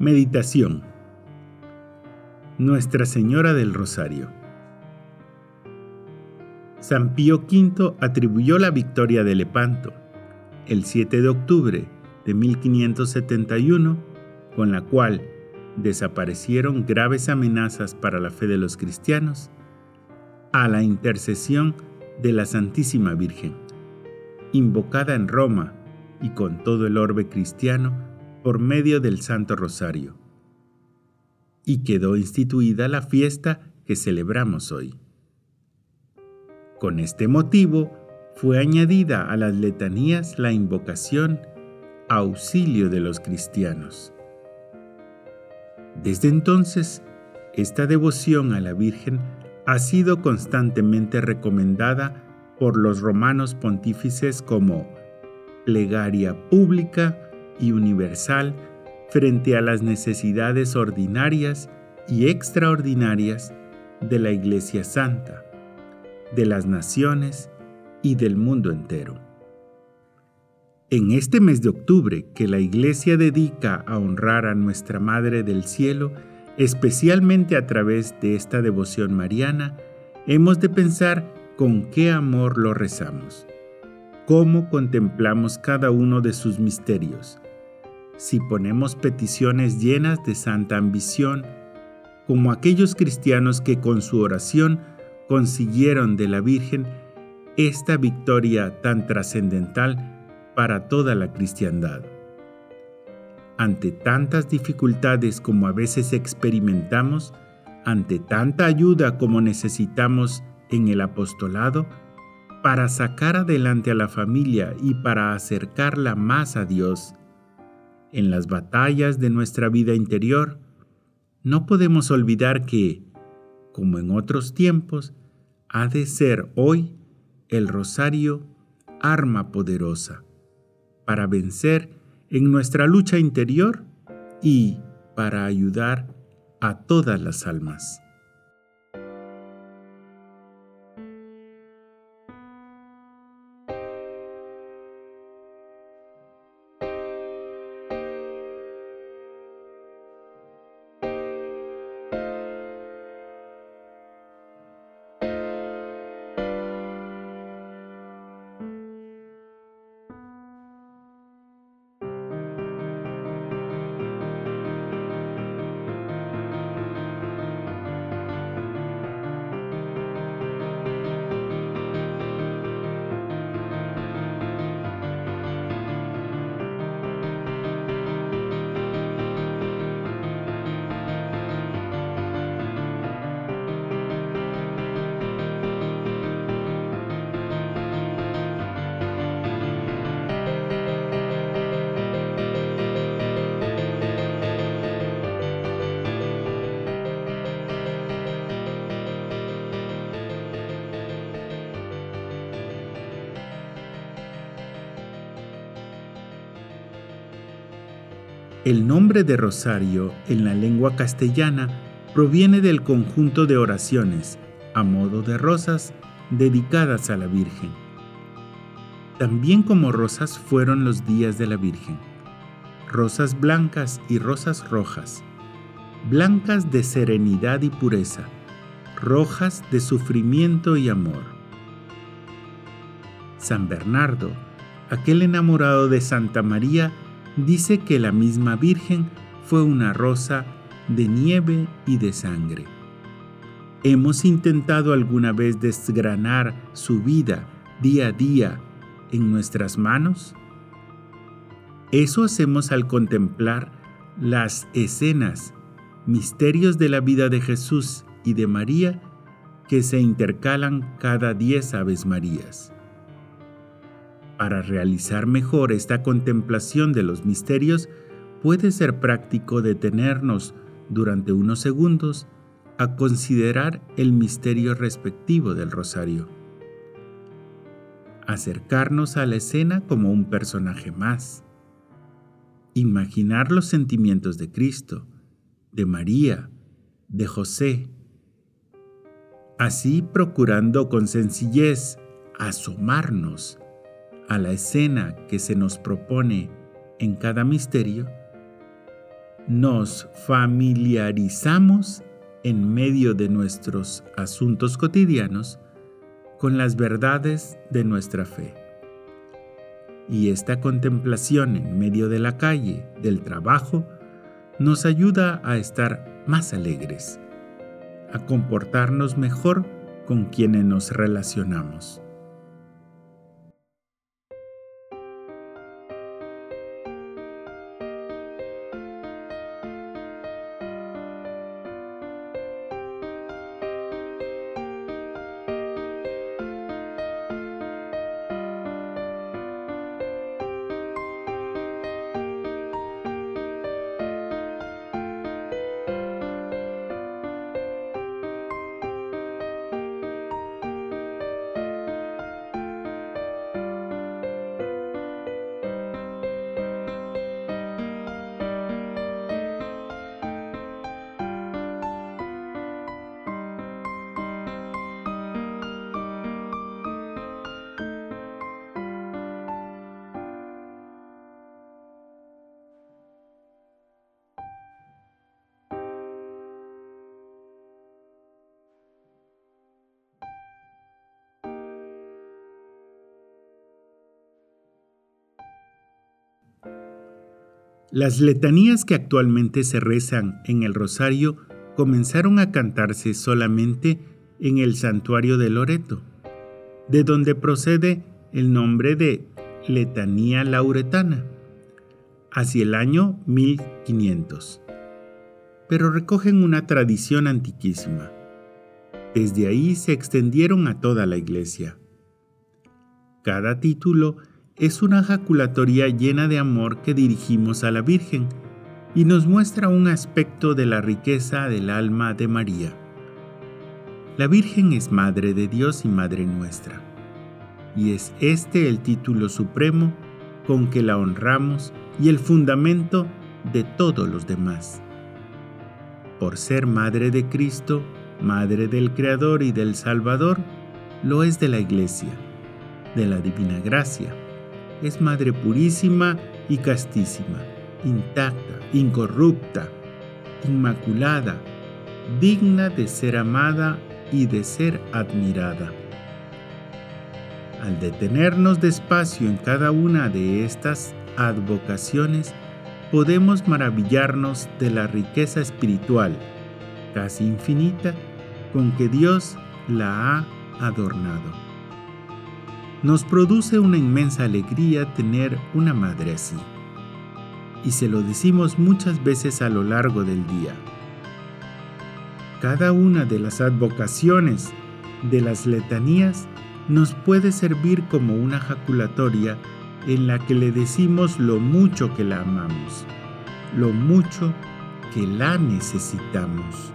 Meditación. Nuestra Señora del Rosario. San Pío V atribuyó la victoria de Lepanto el 7 de octubre de 1571, con la cual desaparecieron graves amenazas para la fe de los cristianos, a la intercesión de la Santísima Virgen, invocada en Roma y con todo el orbe cristiano por medio del Santo Rosario. Y quedó instituida la fiesta que celebramos hoy. Con este motivo fue añadida a las letanías la invocación auxilio de los cristianos. Desde entonces, esta devoción a la Virgen ha sido constantemente recomendada por los romanos pontífices como plegaria pública y universal frente a las necesidades ordinarias y extraordinarias de la Iglesia Santa, de las naciones y del mundo entero. En este mes de octubre que la Iglesia dedica a honrar a nuestra Madre del Cielo, especialmente a través de esta devoción mariana, hemos de pensar con qué amor lo rezamos, cómo contemplamos cada uno de sus misterios, si ponemos peticiones llenas de santa ambición, como aquellos cristianos que con su oración consiguieron de la Virgen esta victoria tan trascendental para toda la cristiandad. Ante tantas dificultades como a veces experimentamos, ante tanta ayuda como necesitamos en el apostolado, para sacar adelante a la familia y para acercarla más a Dios, en las batallas de nuestra vida interior, no podemos olvidar que, como en otros tiempos, ha de ser hoy el rosario arma poderosa para vencer en nuestra lucha interior y para ayudar a todas las almas. El nombre de rosario en la lengua castellana proviene del conjunto de oraciones a modo de rosas dedicadas a la Virgen. También como rosas fueron los días de la Virgen, rosas blancas y rosas rojas, blancas de serenidad y pureza, rojas de sufrimiento y amor. San Bernardo, aquel enamorado de Santa María, dice que la misma Virgen fue una rosa de nieve y de sangre. ¿Hemos intentado alguna vez desgranar su vida día a día en nuestras manos? Eso hacemos al contemplar las escenas, misterios de la vida de Jesús y de María que se intercalan cada diez Aves Marías. Para realizar mejor esta contemplación de los misterios, puede ser práctico detenernos durante unos segundos a considerar el misterio respectivo del rosario. Acercarnos a la escena como un personaje más. Imaginar los sentimientos de Cristo, de María, de José. Así procurando con sencillez asomarnos a la escena que se nos propone en cada misterio, nos familiarizamos en medio de nuestros asuntos cotidianos con las verdades de nuestra fe. Y esta contemplación en medio de la calle, del trabajo, nos ayuda a estar más alegres, a comportarnos mejor con quienes nos relacionamos. Las letanías que actualmente se rezan en el rosario comenzaron a cantarse solamente en el santuario de Loreto, de donde procede el nombre de letanía lauretana, hacia el año 1500. Pero recogen una tradición antiquísima. Desde ahí se extendieron a toda la iglesia. Cada título es una jaculatoria llena de amor que dirigimos a la Virgen y nos muestra un aspecto de la riqueza del alma de María. La Virgen es Madre de Dios y Madre nuestra, y es este el título supremo con que la honramos y el fundamento de todos los demás. Por ser Madre de Cristo, Madre del Creador y del Salvador, lo es de la Iglesia, de la Divina Gracia es Madre purísima y castísima, intacta, incorrupta, inmaculada, digna de ser amada y de ser admirada. Al detenernos despacio en cada una de estas advocaciones, podemos maravillarnos de la riqueza espiritual, casi infinita, con que Dios la ha adornado. Nos produce una inmensa alegría tener una madre así. Y se lo decimos muchas veces a lo largo del día. Cada una de las advocaciones de las letanías nos puede servir como una jaculatoria en la que le decimos lo mucho que la amamos, lo mucho que la necesitamos.